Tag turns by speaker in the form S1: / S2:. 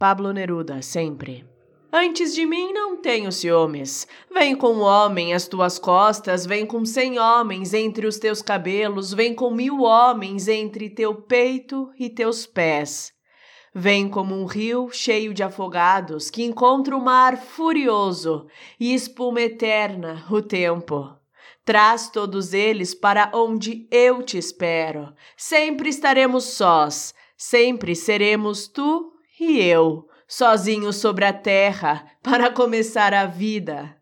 S1: Pablo Neruda, sempre. Antes de mim não tenho ciúmes. Vem com um homem às tuas costas, vem com cem homens entre os teus cabelos, vem com mil homens entre teu peito e teus pés. Vem como um rio cheio de afogados que encontra o mar furioso e espuma eterna o tempo. Traz todos eles para onde eu te espero. Sempre estaremos sós, sempre seremos tu e eu sozinho sobre a terra para começar a vida.